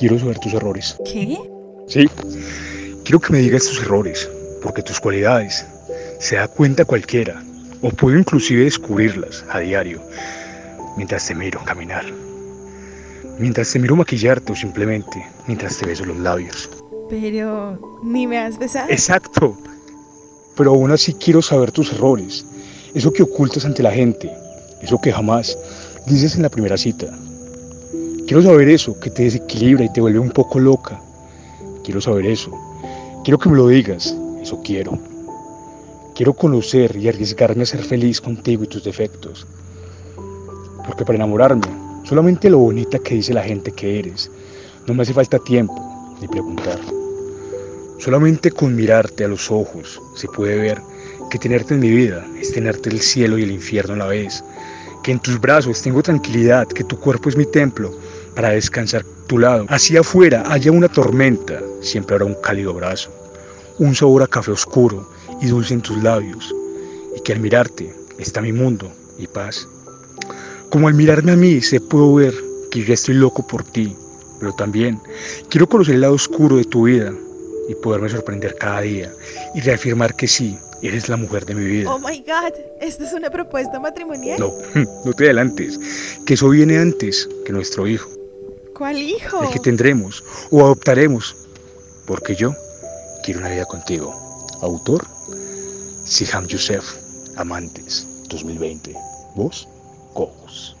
Quiero saber tus errores. ¿Qué? Sí, quiero que me digas tus errores, porque tus cualidades se da cuenta cualquiera, o puedo inclusive descubrirlas a diario, mientras te miro caminar, mientras te miro maquillarte o simplemente mientras te beso los labios. Pero ni me has besado. Exacto, pero aún así quiero saber tus errores, eso que ocultas ante la gente, eso que jamás dices en la primera cita. Quiero saber eso que te desequilibra y te vuelve un poco loca. Quiero saber eso. Quiero que me lo digas. Eso quiero. Quiero conocer y arriesgarme a ser feliz contigo y tus defectos. Porque para enamorarme, solamente lo bonita que dice la gente que eres. No me hace falta tiempo ni preguntar. Solamente con mirarte a los ojos se puede ver que tenerte en mi vida es tenerte el cielo y el infierno a la vez. Que en tus brazos tengo tranquilidad, que tu cuerpo es mi templo para descansar a tu lado. Así afuera haya una tormenta, siempre habrá un cálido brazo, un sabor a café oscuro y dulce en tus labios, y que al mirarte está mi mundo y paz. Como al mirarme a mí se puedo ver que yo estoy loco por ti, pero también quiero conocer el lado oscuro de tu vida y poderme sorprender cada día y reafirmar que sí, eres la mujer de mi vida. Oh my God, ¿esto es una propuesta matrimonial? No, no te adelantes, que eso viene antes que nuestro hijo. ¿Cuál hijo? El que tendremos o adoptaremos, porque yo quiero una vida contigo. Autor, Siham Youssef, Amantes, 2020. Voz, Cojos.